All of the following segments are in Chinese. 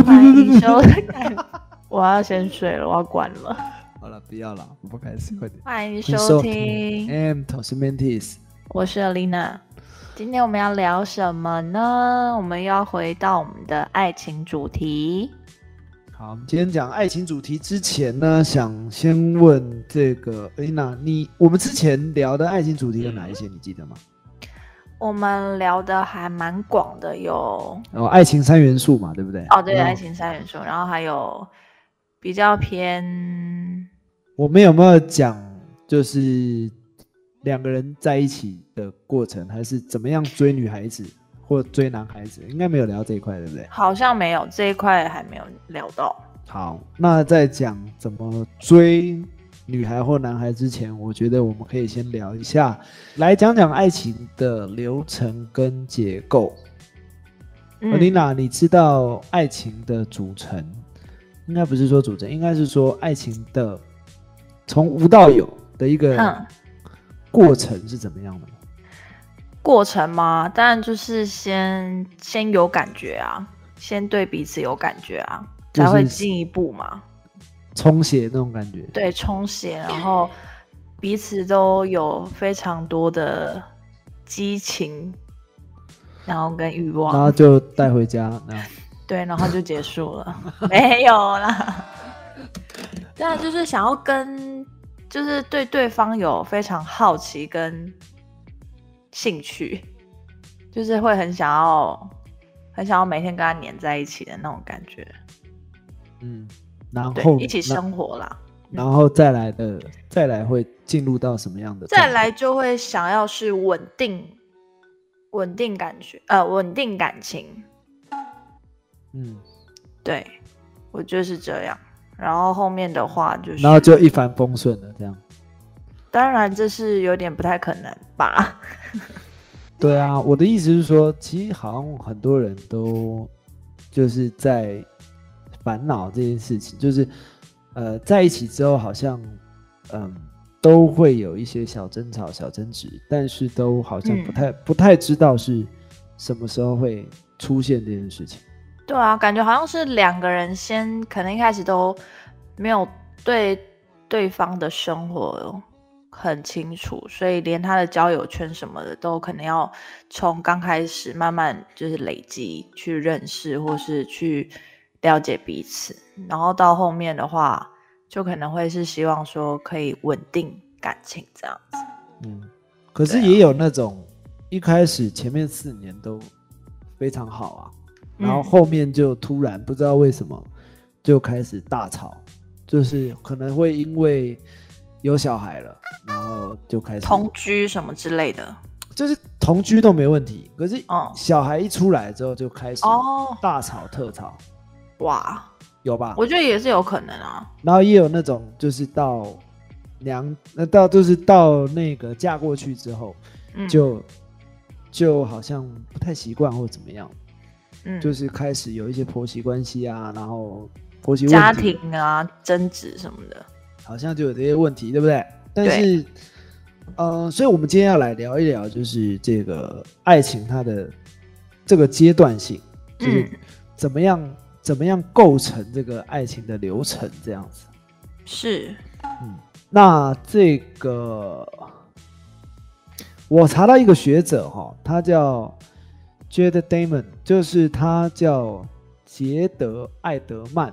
欢迎收看。我要先睡了，我要关了。好了，不要了，我不开心，快点。欢迎收听。M t o s m e n t i s 我是 Alina。今天我们要聊什么呢？我们要回到我们的爱情主题。好，我们今天讲爱情主题之前呢，想先问这个 Alina，你我们之前聊的爱情主题有哪一些？你记得吗？我们聊的还蛮广的，有哦，爱情三元素嘛，对不对？哦，对，爱情三元素，然后还有比较偏。我们有没有讲，就是两个人在一起的过程，还是怎么样追女孩子或追男孩子？应该没有聊这一块，对不对？好像没有这一块还没有聊到。好，那再讲怎么追。女孩或男孩之前，我觉得我们可以先聊一下，来讲讲爱情的流程跟结构。Lina，，你知道爱情的组成？应该不是说组成，应该是说爱情的从无到有的一个过程是怎么样的？过程吗？当然就是先先有感觉啊，先对彼此有感觉啊，才会进一步嘛。充血那种感觉，对，充血，然后彼此都有非常多的激情，然后跟欲望，然后就带回家，对，然后就结束了，没有啦。但就是想要跟，就是对对方有非常好奇跟兴趣，就是会很想要，很想要每天跟他黏在一起的那种感觉，嗯。然后一起生活啦，然后再来的，再来会进入到什么样的？再来就会想要是稳定，稳定感觉，呃，稳定感情。嗯，对，我觉得是这样。然后后面的话就是，然后就一帆风顺了，这样。当然这是有点不太可能吧？对啊，我的意思是说，其实好像很多人都就是在。烦恼这件事情，就是，呃，在一起之后，好像，嗯，都会有一些小争吵、小争执，但是都好像不太、不太知道是什么时候会出现这件事情。对啊，感觉好像是两个人先，可能一开始都没有对对方的生活很清楚，所以连他的交友圈什么的，都可能要从刚开始慢慢就是累积去认识，或是去。了解彼此，然后到后面的话，就可能会是希望说可以稳定感情这样子。嗯，可是也有那种一开始前面四年都非常好啊，然后后面就突然不知道为什么就开始大吵，就是可能会因为有小孩了，然后就开始同居什么之类的，就是同居都没问题，可是小孩一出来之后就开始大吵特吵。哇，有吧？我觉得也是有可能啊。然后也有那种，就是到娘，那到就是到那个嫁过去之后，就就好像不太习惯或怎么样，嗯，就是开始有一些婆媳关系啊，然后婆媳家庭啊争执什么的，好像就有这些问题，对不对？但是，呃，所以我们今天要来聊一聊，就是这个爱情它的这个阶段性，就是怎么样。怎么样构成这个爱情的流程？这样子是，嗯，那这个我查到一个学者哈，他叫 Jed Damon，就是他叫杰德艾德曼，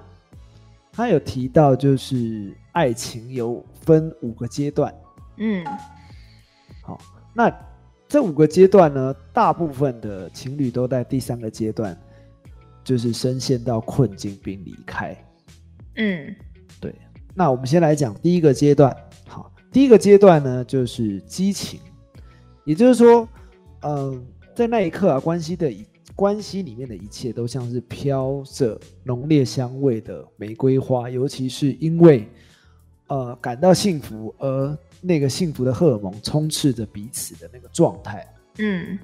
他有提到就是爱情有分五个阶段，嗯，好，那这五个阶段呢，大部分的情侣都在第三个阶段。就是深陷到困境并离开，嗯，对。那我们先来讲第一个阶段。好，第一个阶段呢，就是激情，也就是说，嗯，在那一刻啊，关系的关系里面的一切都像是飘着浓烈香味的玫瑰花，尤其是因为呃感到幸福而那个幸福的荷尔蒙充斥着彼此的那个状态，嗯。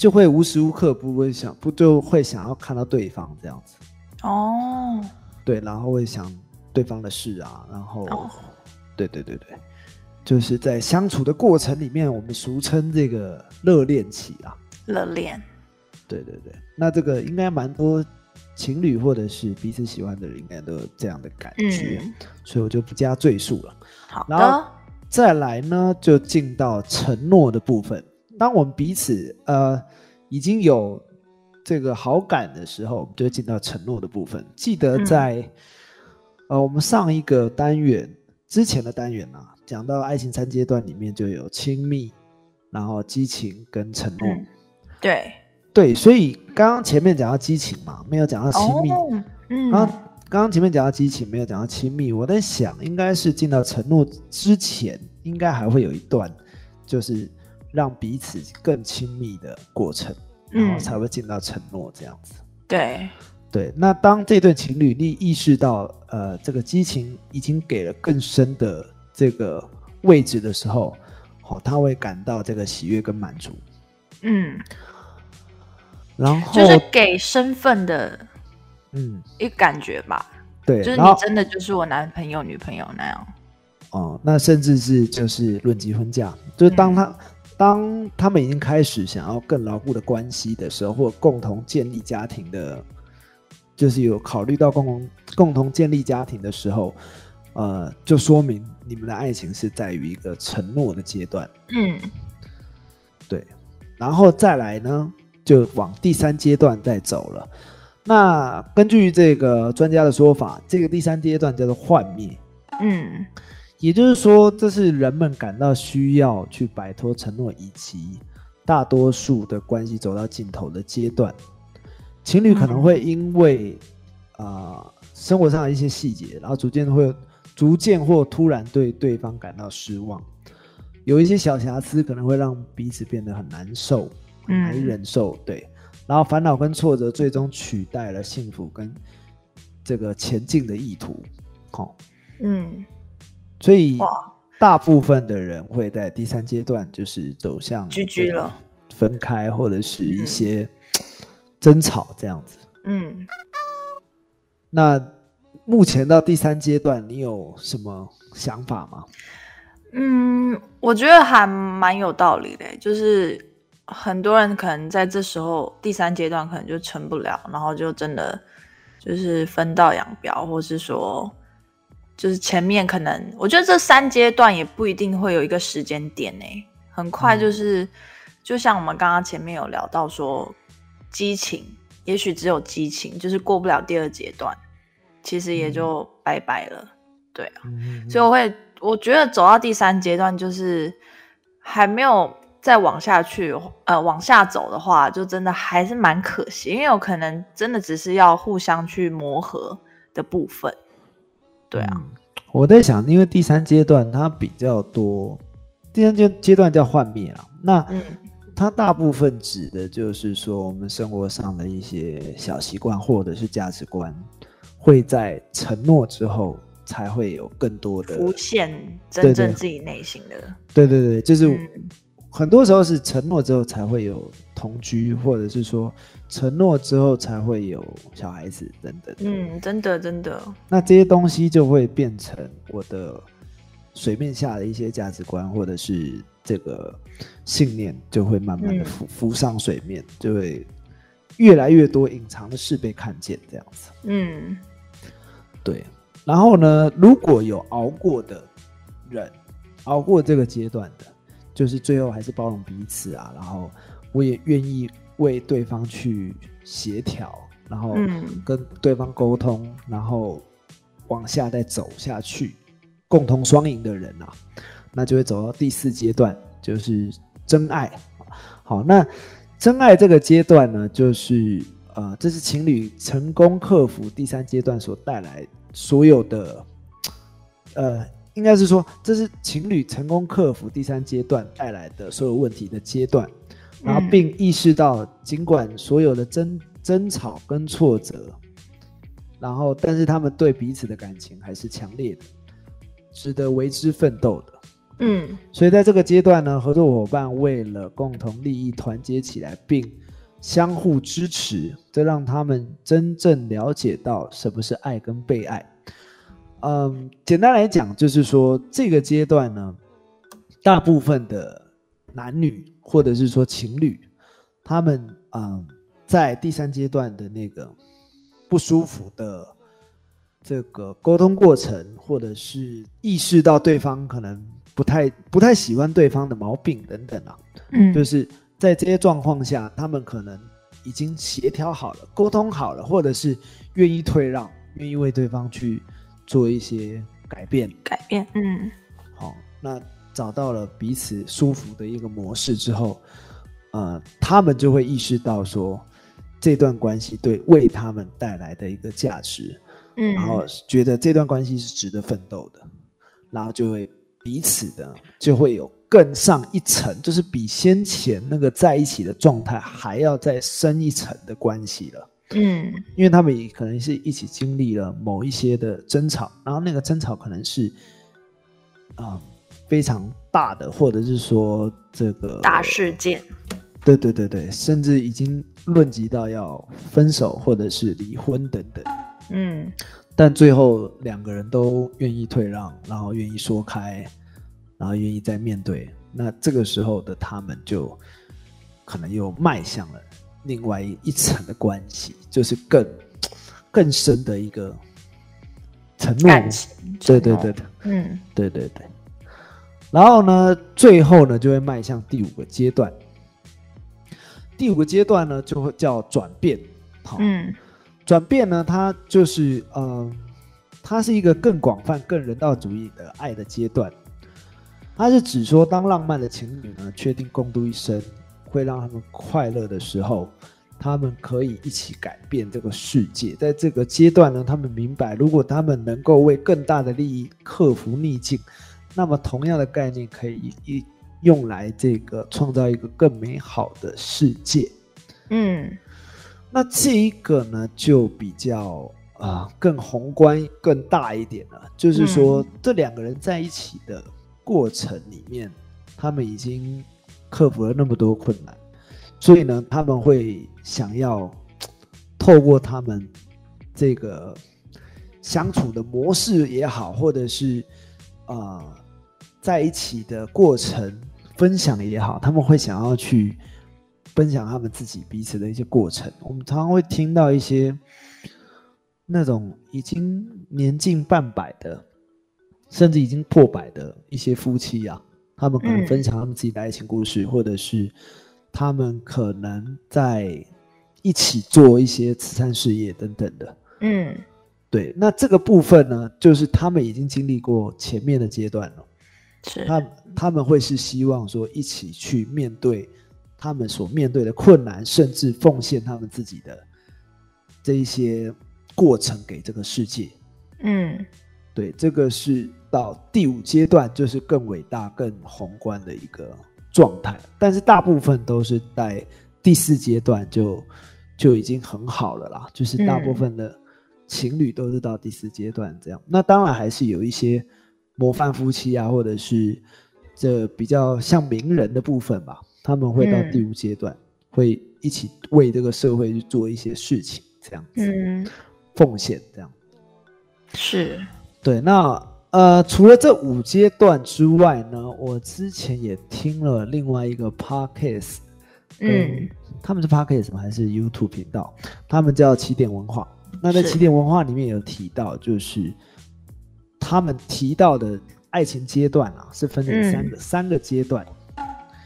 就会无时无刻不会想，不就会想要看到对方这样子。哦，对，然后会想对方的事啊，然后，对对对对，就是在相处的过程里面，我们俗称这个热恋期啊，热恋，对对对，那这个应该蛮多情侣或者是彼此喜欢的人，应该都有这样的感觉，嗯，所以我就不加赘述了。好然后的，再来呢，就进到承诺的部分。当我们彼此呃已经有这个好感的时候，我们就会进到承诺的部分。记得嗯在、呃我们上一个单元之前的单元啊，讲到爱情三阶段里面就有亲密，然后激情跟承诺。嗯，对，对，所以刚刚前面讲到激情嘛，没有讲到亲密。哦，嗯，刚刚刚前面讲到激情，没有讲到亲密。我在想，应该是进到承诺之前，应该还会有一段，就是让彼此更亲密的过程，然后嗯才会进到承诺这样子。对，对，那当这对情侣你意识到，呃，这个激情已经给了更深的这个位置的时候，哦、他会感到这个喜悦跟满足。嗯，然后，就是给身份的嗯，一感觉吧，对，就是你真的就是我男朋友、女朋友那样。哦，那甚至是就是论及婚嫁，就是当他、当他们已经开始想要更牢固的关系的时候，或者共同建立家庭的，就是有考虑到共同共同建立家庭的时候，呃，就说明你们的爱情是在于一个承诺的阶段，嗯对，然后再来呢，就往第三阶段再走了。那根据这个专家的说法，这个第三阶段叫做幻灭。嗯也就是说，这是人们感到需要去摆脱承诺，以及大多数的关系走到尽头的阶段。情侣可能会因为啊、呃生活上的一些细节，然后逐渐会逐渐或突然对对方感到失望，有一些小瑕疵可能会让彼此变得很难受，很难忍受。对，然后烦恼跟挫折最终取代了幸福跟这个前进的意图。好、嗯，所以大部分的人会在第三阶段就是走向 GG 了，分开或者是一嗯些争吵这样子。嗯，那目前到第三阶段，你有什么想法吗？嗯，我觉得还蛮有道理的，就是很多人可能在这时候第三阶段可能就成不了，然后就真的就是分道扬镳，或是说就是前面可能我觉得这三阶段也不一定会有一个时间点呢，很快就是、就像我们刚刚前面有聊到说激情，也许只有激情，就是过不了第二阶段，其实也就拜拜了，对啊。嗯，所以我会，我觉得走到第三阶段，就是还没有再往下去，呃，往下走的话，就真的还是蛮可惜，因为有可能真的只是要互相去磨合的部分。对啊，嗯我在想，因为第三阶段它比较多，第三阶阶段叫幻灭了。那嗯它大部分指的就是说，我们生活上的一些小习惯或者是价值观，会在承诺之后才会有更多的浮现真正自己内心的，对对对，就是嗯很多时候是承诺之后才会有同居，或者是说承诺之后才会有小孩子等等。嗯，真的真的，那这些东西就会变成我的水面下的一些价值观，或者是这个信念，就会慢慢的嗯浮、浮上水面，就会越来越多隐藏的事被看见，这样子。嗯对，然后呢，如果有熬过的人，熬过这个阶段的，就是最后还是包容彼此啊，然后我也愿意为对方去协调，然后嗯跟对方沟通，然后往下再走下去，共同双赢的人啊，那就会走到第四阶段，就是真爱。好，那真爱这个阶段呢，就是呃，这是情侣成功克服第三阶段所带来所有的，呃，应该是说这是情侣成功克服第三阶段带来的所有问题的阶段，然后嗯并意识到，尽管所有的争争吵跟挫折，然后但是他们对彼此的感情还是强烈的，值得为之奋斗的。嗯所以在这个阶段呢，合作伙伴为了共同利益团结起来，并相互支持，这让他们真正了解到什么是爱跟被爱。嗯，简单来讲，就是说这个阶段呢，大部分的男女或者是说情侣，他们嗯，在第三阶段的那个不舒服的这个沟通过程，或者是意识到对方可能不太不太喜欢对方的毛病等等啊，嗯，就是在这些状况下，他们可能已经协调好了、沟通好了，或者是愿意退让，愿意为对方去做一些改变。改变，嗯好，那找到了彼此舒服的一个模式之后，呃，他们就会意识到说，这段关系对为他们带来的一个价值，嗯，然后觉得这段关系是值得奋斗的，然后就会彼此的就会有更上一层，就是比先前那个在一起的状态还要再深一层的关系了。嗯因为他们也可能是一起经历了某一些的争吵，然后那个争吵可能是啊、非常大的，或者是说这个大事件，对对对对，甚至已经论及到要分手或者是离婚等等。嗯但最后两个人都愿意退让，然后愿意说开，然后愿意再面对。那这个时候的他们就可能又迈向了另外一层的关系，就是更更深的一个承诺。对对对对嗯对对对。然后呢，最后呢就会迈向第五个阶段。第五个阶段呢，就会叫转变。好，嗯转变呢，它就是呃，它是一个更广泛、更人道主义的爱的阶段。它是指说，当浪漫的情侣呢确定共度一生，会让他们快乐的时候，他们可以一起改变这个世界。在这个阶段呢，他们明白，如果他们能够为更大的利益克服逆境，那么同样的概念可以一用来这个创造一个更美好的世界。嗯那这一个呢，就比较啊、更宏观、更大一点了。就是说，这两个人在一起的过程里面，他们已经克服了那么多困难，所以呢，他们会想要透过他们这个相处的模式也好，或者是啊、在一起的过程分享也好，他们会想要去分享他们自己彼此的一些过程。我们常常会听到一些那种已经年近半百的，甚至已经破百的一些夫妻啊，他们可能嗯分享他们自己的爱情故事，或者是他们可能在一起做一些慈善事业等等的。嗯对，那这个部分呢，就是他们已经经历过前面的阶段了。是，他他们会是希望说一起去面对他们所面对的困难，甚至奉献他们自己的这一些过程给这个世界。嗯对，这个是到第五阶段，就是更伟大、更宏观的一个状态。但是大部分都是在第四阶段就就已经很好了啦，就是大部分的情侣都是到第四阶段这样。那当然还是有一些模范夫妻啊，或者是这比较像名人的部分吧，他们会到嗯第五阶段，会一起为这个社会去做一些事情，这样子、嗯奉献这样。是，对，那呃，除了这五阶段之外呢，我之前也听了另外一个 podcast，嗯，他们是 podcast 吗？还是 YouTube 频道？他们叫起点文化。那在起点文化里面有提到，就是他们提到的爱情阶段啊，是分成三个、三个阶段。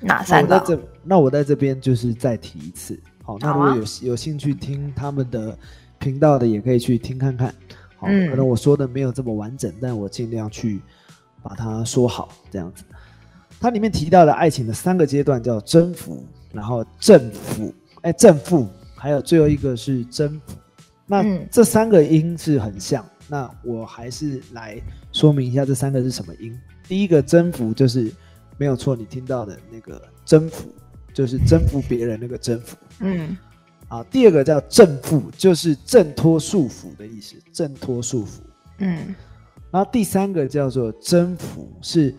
哪三个？那我在这，那我在这边就是再提一次。好，那如果有有兴趣听他们的频道的，也可以去听看看。可能我说的没有这么完整，但我尽量去把它说好，这样子。它里面提到的爱情的三个阶段叫征服，然后正负，哎，正负，还有最后一个是征服。那嗯这三个音是很像，那我还是来说明一下这三个是什么音。第一个征服就是没有错，你听到的那个征服就是征服别人那个征服嗯啊。第二个叫正负，就是挣脱束缚的意思，挣脱束缚。嗯然后第三个叫做征服，是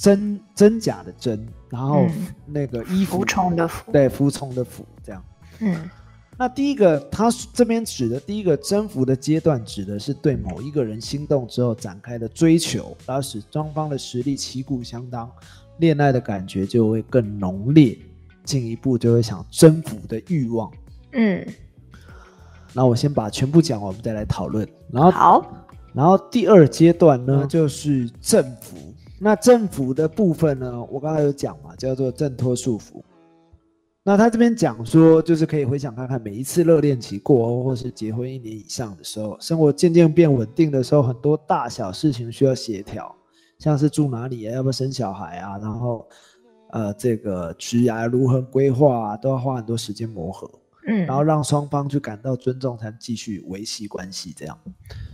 真真假的真，然后嗯那个衣服服从的服，对服从的服这样。嗯那第一个，他这边指的第一个征服的阶段，指的是对某一个人心动之后展开的追求，然后使双方的实力旗鼓相当，恋爱的感觉就会更浓烈，进一步就会想征服的欲望。嗯那我先把全部讲完，我们再来讨论。然后好，然后第二阶段呢，就是政府。那政府的部分呢，我刚才有讲嘛，叫做挣脱束缚。那他这边讲说，就是可以回想看看，每一次热恋期过后，或是结婚一年以上的时候，生活渐渐变稳定的时候，很多大小事情需要协调，像是住哪里啊，要不要生小孩啊，然后呃，这个职涯如何规划啊，都要花很多时间磨合。嗯，然后让双方去感到尊重，才能继续维系关系。这样，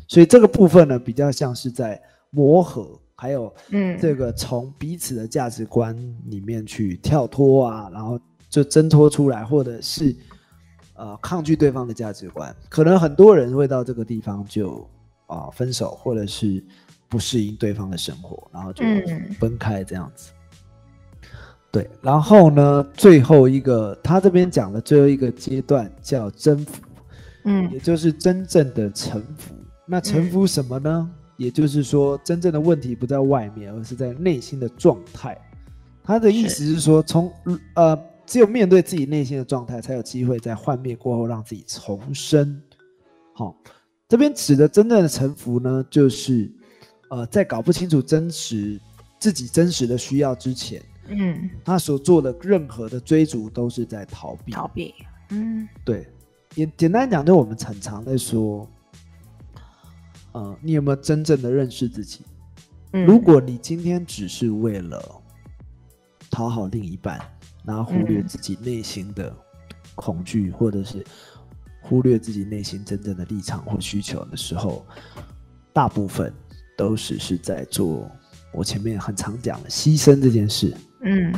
所以这个部分呢，比较像是在磨合，还有嗯，这个从彼此的价值观里面去跳脱啊，然后就挣脱出来，或者是呃抗拒对方的价值观。可能很多人会到这个地方就啊分手，或者是不适应对方的生活，然后就分开这样子。对，然后呢，最后一个他这边讲的最后一个阶段叫征服，嗯，也就是真正的臣服。那臣服什么呢？也就是说，真正的问题不在外面，而是在内心的状态。他的意思是说，从呃，只有面对自己内心的状态，才有机会在幻灭过后让自己重生。好，这边指的真正的臣服呢，就是呃，在搞不清楚真实自己真实的需要之前。嗯，他所做的任何的追逐都是在逃避，逃避。嗯，对，也简单讲，就我们常常在说，呃，你有没有真正的认识自己？如果你今天只是为了讨好另一半，然后忽略自己内心的恐惧，或者是忽略自己内心真正的立场或需求的时候，大部分都是是在做我前面很常讲的牺牲这件事。嗯，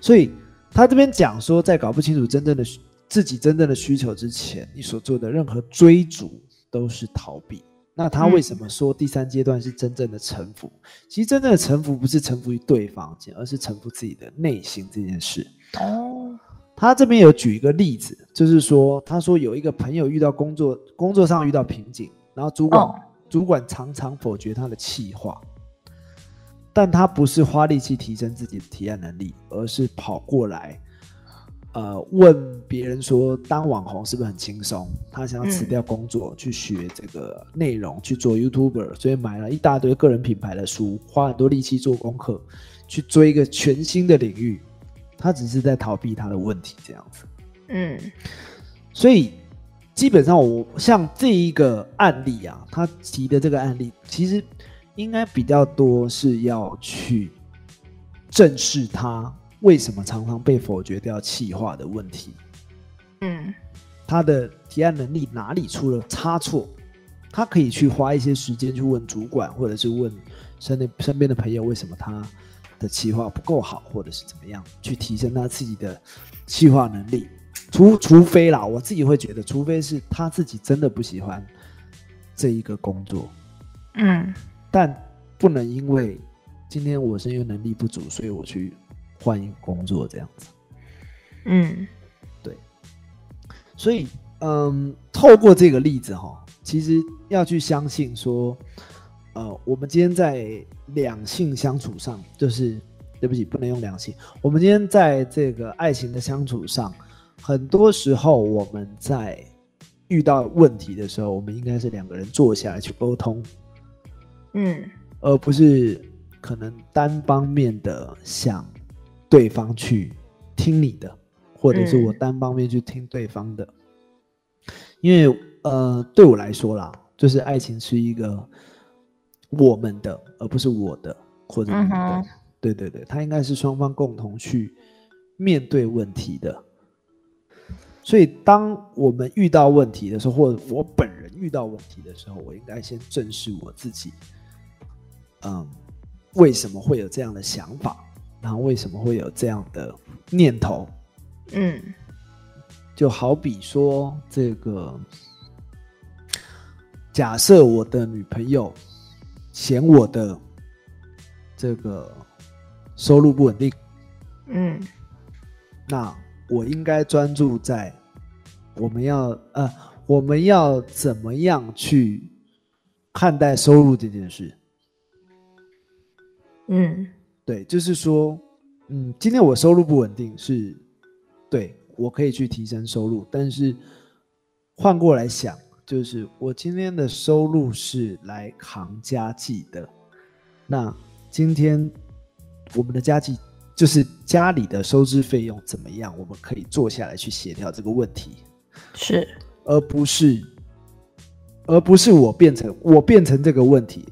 所以他这边讲说，在搞不清楚真正的自己真正的需求之前，你所做的任何追逐都是逃避。那他为什么说第三阶段是真正的臣服？其实真正的臣服不是臣服于对方，而是臣服自己的内心这件事。哦，他这边有举一个例子，就是说，他说有一个朋友遇到工作工作上遇到瓶颈，然后主管主管常常否决他的企划。但他不是花力气提升自己的提案能力，而是跑过来，呃，问别人说当网红是不是很轻松？他想要辞掉工作去学这个内容，去做 YouTuber，所以买了一大堆个人品牌的书，花很多力气做功课，去追一个全新的领域。他只是在逃避他的问题，这样子。嗯，所以基本上我像这一个案例啊，他提的这个案例，其实。应该比较多是要去正视他为什么常常被否决掉气化的问题。嗯，他的提案能力哪里出了差错？他可以去花一些时间去问主管，或者是问身边身边的朋友，为什么他的企划不够好，或者是怎么样去提升他自己的企划能力。除除非啦，我自己会觉得，除非是他自己真的不喜欢这一个工作。嗯。但不能因为今天我是因为能力不足，所以我去换一个工作这样子。嗯，对。所以，嗯，透过这个例子哈，其实要去相信说，呃，我们今天在两性相处上，就是对不起，不能用两性。我们今天在这个爱情的相处上，很多时候我们在遇到问题的时候，我们应该是两个人坐下来去沟通。嗯，而不是可能单方面的想对方去听你的，或者是我单方面去听对方的。因为呃，对我来说啦，就是爱情是一个我们的，而不是我的或者你的。对对对，它应该是双方共同去面对问题的。所以，当我们遇到问题的时候，或者我本人遇到问题的时候，我应该先正视我自己。嗯，为什么会有这样的想法？然后为什么会有这样的念头？嗯，就好比说，这个假设我的女朋友嫌我的这个收入不稳定，嗯，那我应该专注在我们要呃，我们要怎么样去看待收入这件事？嗯，对，就是说，嗯，今天我收入不稳定，是对我可以去提升收入，但是换过来想，就是我今天的收入是来扛家计的，那今天我们的家计就是家里的收支费用怎么样，我们可以坐下来去协调这个问题，是，而不是而不是我变成我变成这个问题，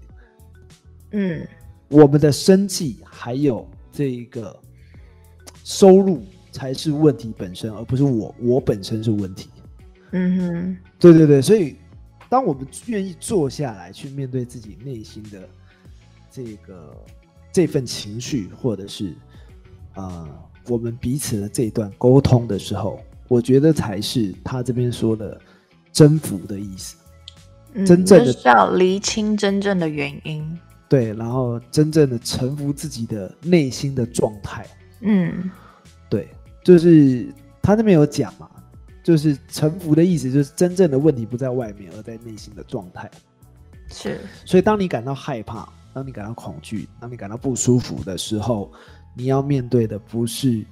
嗯我们的生计还有这一个收入才是问题本身，而不是我我本身是问题。嗯哼，对对对，所以当我们愿意坐下来去面对自己内心的这个这份情绪，或者是呃我们彼此的这一段沟通的时候，我觉得才是他这边说的征服的意思。嗯真正的就是要厘清真正的原因。对，然后真正的臣服自己的内心的状态。嗯对，就是他那边有讲嘛，就是臣服的意思，就是真正的问题不在外面，而在内心的状态。是，所以，当你感到害怕，当你感到恐惧，当你感到不舒服的时候，你要面对的不是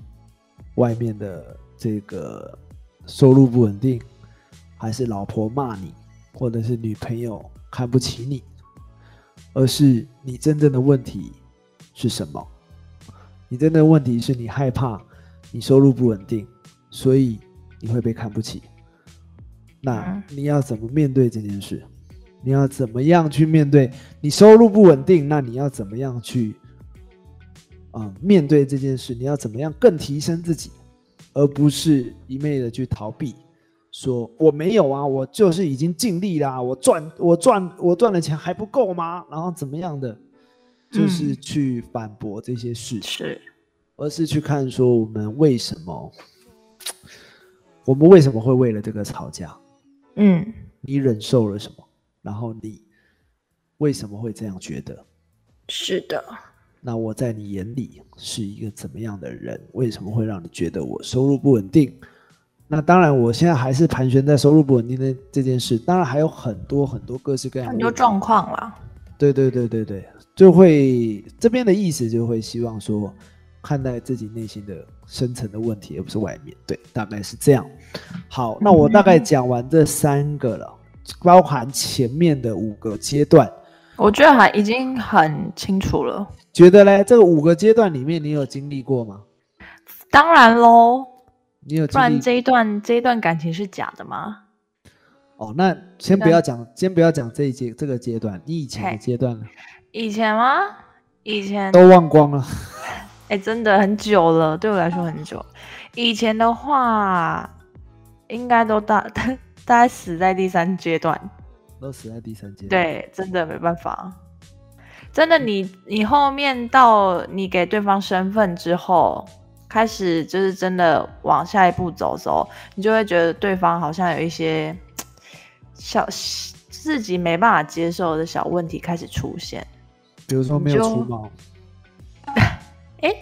外面的这个收入不稳定，还是老婆骂你，或者是女朋友看不起你，而是你真正的问题是什么？你真正的问题是你害怕你收入不稳定，所以你会被看不起。那嗯你要怎么面对这件事？你要怎么样去面对你收入不稳定？那你要怎么样去啊、呃面对这件事？你要怎么样更提升自己，而不是一昧的去逃避，说我没有啊，我就是已经尽力啦，我赚我赚我赚的钱还不够吗？然后怎么样的，就是嗯去反驳这些事，是，而是去看说我们为什么，我们为什么会为了这个吵架？嗯你忍受了什么？然后你为什么会这样觉得？是的，那我在你眼里是一个怎么样的人？为什么会让你觉得我收入不稳定？那当然，我现在还是盘旋在收入不稳定的这件事。当然还有很多很多各式各样的很多状况啦。对对对对对，就会这边的意思就会希望说，看待自己内心的深层的问题，而不是外面。对，大概是这样。好，那我大概讲完这三个了，包含前面的五个阶段。我觉得还已经很清楚了。觉得嘞，这个五个阶段里面，你有经历过吗？当然喽，不你有经历然这一段这一段感情是假的吗？哦？那先不要讲，先不要讲这一阶这个阶段，你以前的嘿阶段呢？以前吗？以前都忘光了。哎、真的很久了，对我来说很久。以前的话，应该都大大概死在第三阶段。都死在第三阶段。，对，真的没办法。真的你，你后面到你给对方身份之后，开始就是真的往下一步走的时候，你就会觉得对方好像有一些小自己没办法接受的小问题开始出现。比如说没有你就除毛，哎，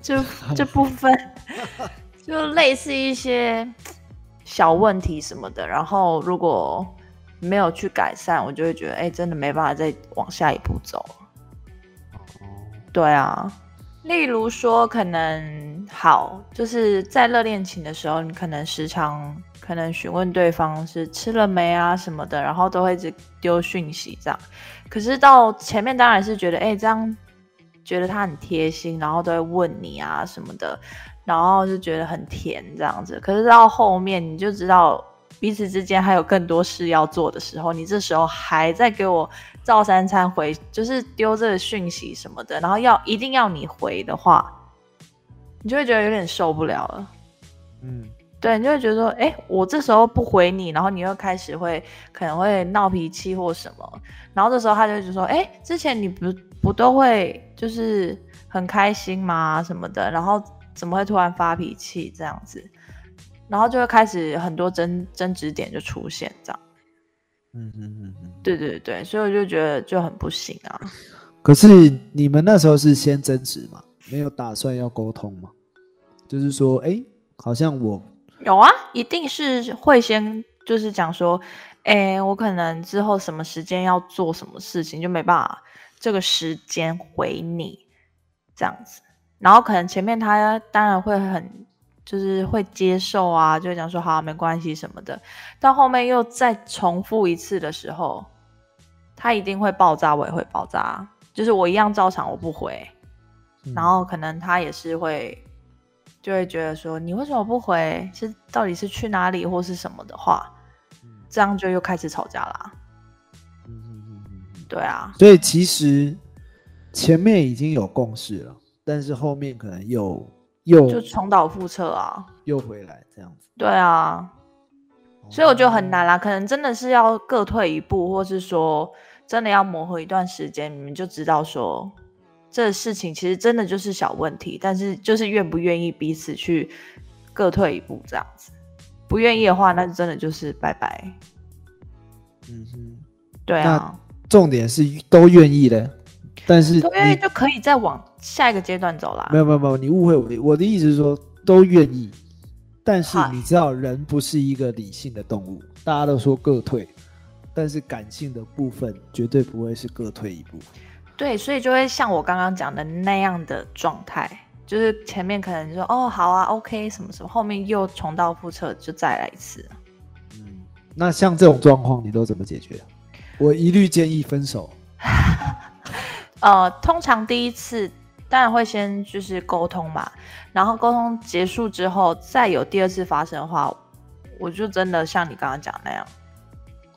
这这部分就类似一些小问题什么的，然后如果没有去改善，我就会觉得，哎，真的没办法再往下一步走对啊，例如说，可能好，就是在热恋情的时候，你可能时常可能询问对方是吃了没啊什么的，然后都会一直丢讯息这样。可是到前面当然是觉得，哎，这样觉得他很贴心，然后都会问你啊什么的，然后就觉得很甜这样子。可是到后面你就知道彼此之间还有更多事要做的时候，你这时候还在给我照三餐回，就是丢这个讯息什么的，然后要一定要你回的话，你就会觉得有点受不了了。嗯，对，你就会觉得说，哎，我这时候不回你，然后你又开始会可能会闹脾气或什么，然后这时候他就会说，哎，之前你不不都会就是很开心吗什么的，然后怎么会突然发脾气这样子，然后就会开始很多争争执点就出现这样。嗯嗯嗯嗯。对对对，所以我就觉得就很不行啊。可是你们那时候是先争执嘛，没有打算要沟通嘛？就是说，哎，好像我有啊，一定是会先就是讲说，哎，我可能之后什么时间要做什么事情，就没办法这个时间回你这样子。然后可能前面他当然会很就是会接受啊，就会讲说好没关系什么的。到后面又再重复一次的时候，他一定会爆炸，我也会爆炸。就是我一样照常我不回，然后可能他也是会就会觉得说你为什么不回？是到底是去哪里或是什么的话，这样就又开始吵架啦。嗯，对啊。所以其实前面已经有共识了，但是后面可能又又就重蹈覆辙啊，又回来这样子。对啊，所以我觉得很难啦，可能真的是要各退一步，或是说。真的要磨合一段时间，你们就知道说，这事情其实真的就是小问题，但是就是愿不愿意彼此去各退一步这样子。不愿意的话，那真的就是拜拜。嗯哼，对啊。重点是都愿意的，但是都愿意就可以再往下一个阶段走了。没有没有没有，你误会我的，我的意思是说都愿意，但是你知道人不是一个理性的动物，大家都说各退。但是感性的部分绝对不会是各退一步，对，所以就会像我刚刚讲的那样的状态，就是前面可能说哦好啊，OK 什么什么，后面又重蹈覆辙，就再来一次。嗯，那像这种状况你都怎么解决？我一律建议分手。呃，通常第一次当然会先就是沟通嘛，然后沟通结束之后，再有第二次发生的话，我就真的像你刚刚讲那样。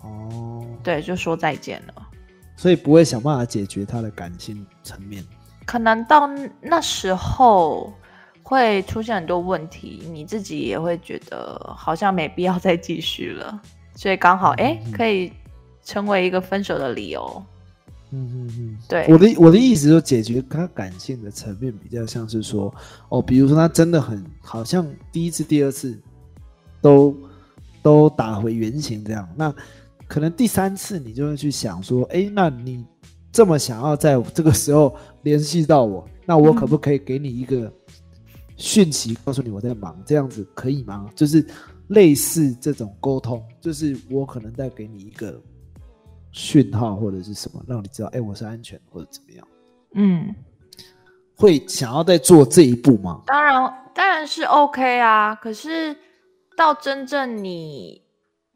哦，对，就说再见了，所以不会想办法解决他的感情层面。可能到那时候会出现很多问题，你自己也会觉得好像没必要再继续了，所以刚好哎，可以成为一个分手的理由。嗯嗯嗯，对，我的我的意思说，解决他感性的层面比较像是说，哦，比如说他真的很好像第一次、第二次都都打回原形这样，那。可能第三次你就会去想说，哎，那你这么想要在这个时候联系到我，那我可不可以给你一个讯息，告诉你我在忙，这样子可以吗？就是类似这种沟通，就是我可能在给你一个讯号或者是什么，让你知道，哎，我是安全或者怎么样。嗯，会想要再做这一步吗？当然，当然是 OK 啊。可是到真正你。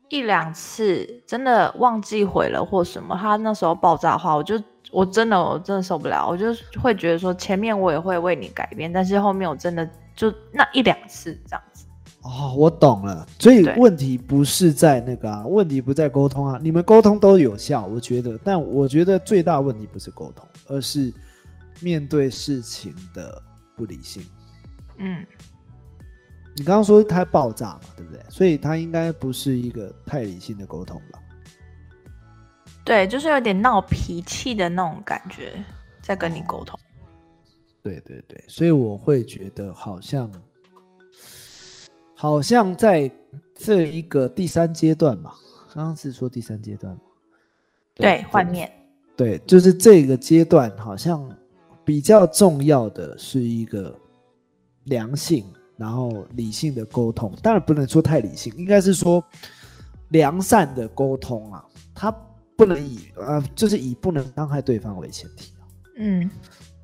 一两次真的忘记回了或什么，他那时候爆炸的话，我就我真的我真的受不了，我就会觉得说前面我也会为你改变，但是后面我真的就那一两次这样子。哦，我懂了，所以问题不是在那个啊，问题不在沟通啊，你们沟通都有效，我觉得，但我觉得最大问题不是沟通，而是面对事情的不理性。嗯。你刚刚说他爆炸嘛，对不对？所以他应该不是一个太理性的沟通吧？对，就是有点闹脾气的那种感觉，在跟你沟通。对对对，所以我会觉得好像，好像在这一个第三阶段嘛，刚刚是说第三阶段嘛对，换面。对，就是这个阶段，好像比较重要的是一个良性。然后理性的沟通，当然不能说太理性，应该是说良善的沟通啊。他不能以呃，就是以不能伤害对方为前提嗯，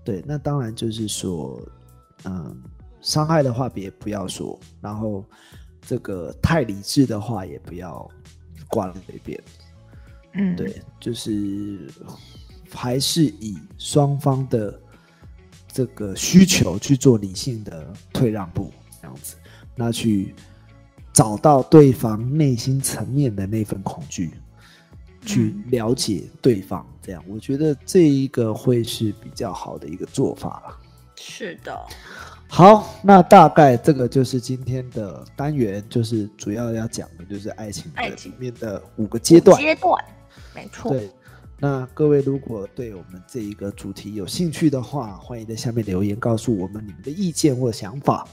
对，那当然就是说，嗯，伤害的话别不要说，然后这个太理智的话也不要挂在嘴边。嗯，对，就是还是以双方的这个需求去做理性的退让步。这样子，那去找到对方内心层面的那份恐惧，去了解对方，这样我觉得这一个会是比较好的一个做法了。是的，好，那大概这个就是今天的单元，就是主要要讲的就是爱情的里面的五个阶段。阶段，没错。对，那各位如果对我们这一个主题有兴趣的话，欢迎在下面留言告诉我们你们的意见或想法。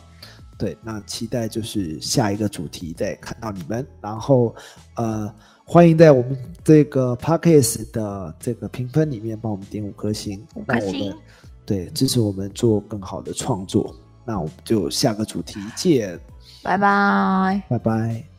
对，那期待就是下一个主题再看到你们，然后呃，欢迎在我们这个 podcast 的这个评分里面帮我们点五颗星，那我们对支持我们做更好的创作。那我们就下个主题见，拜拜，拜拜。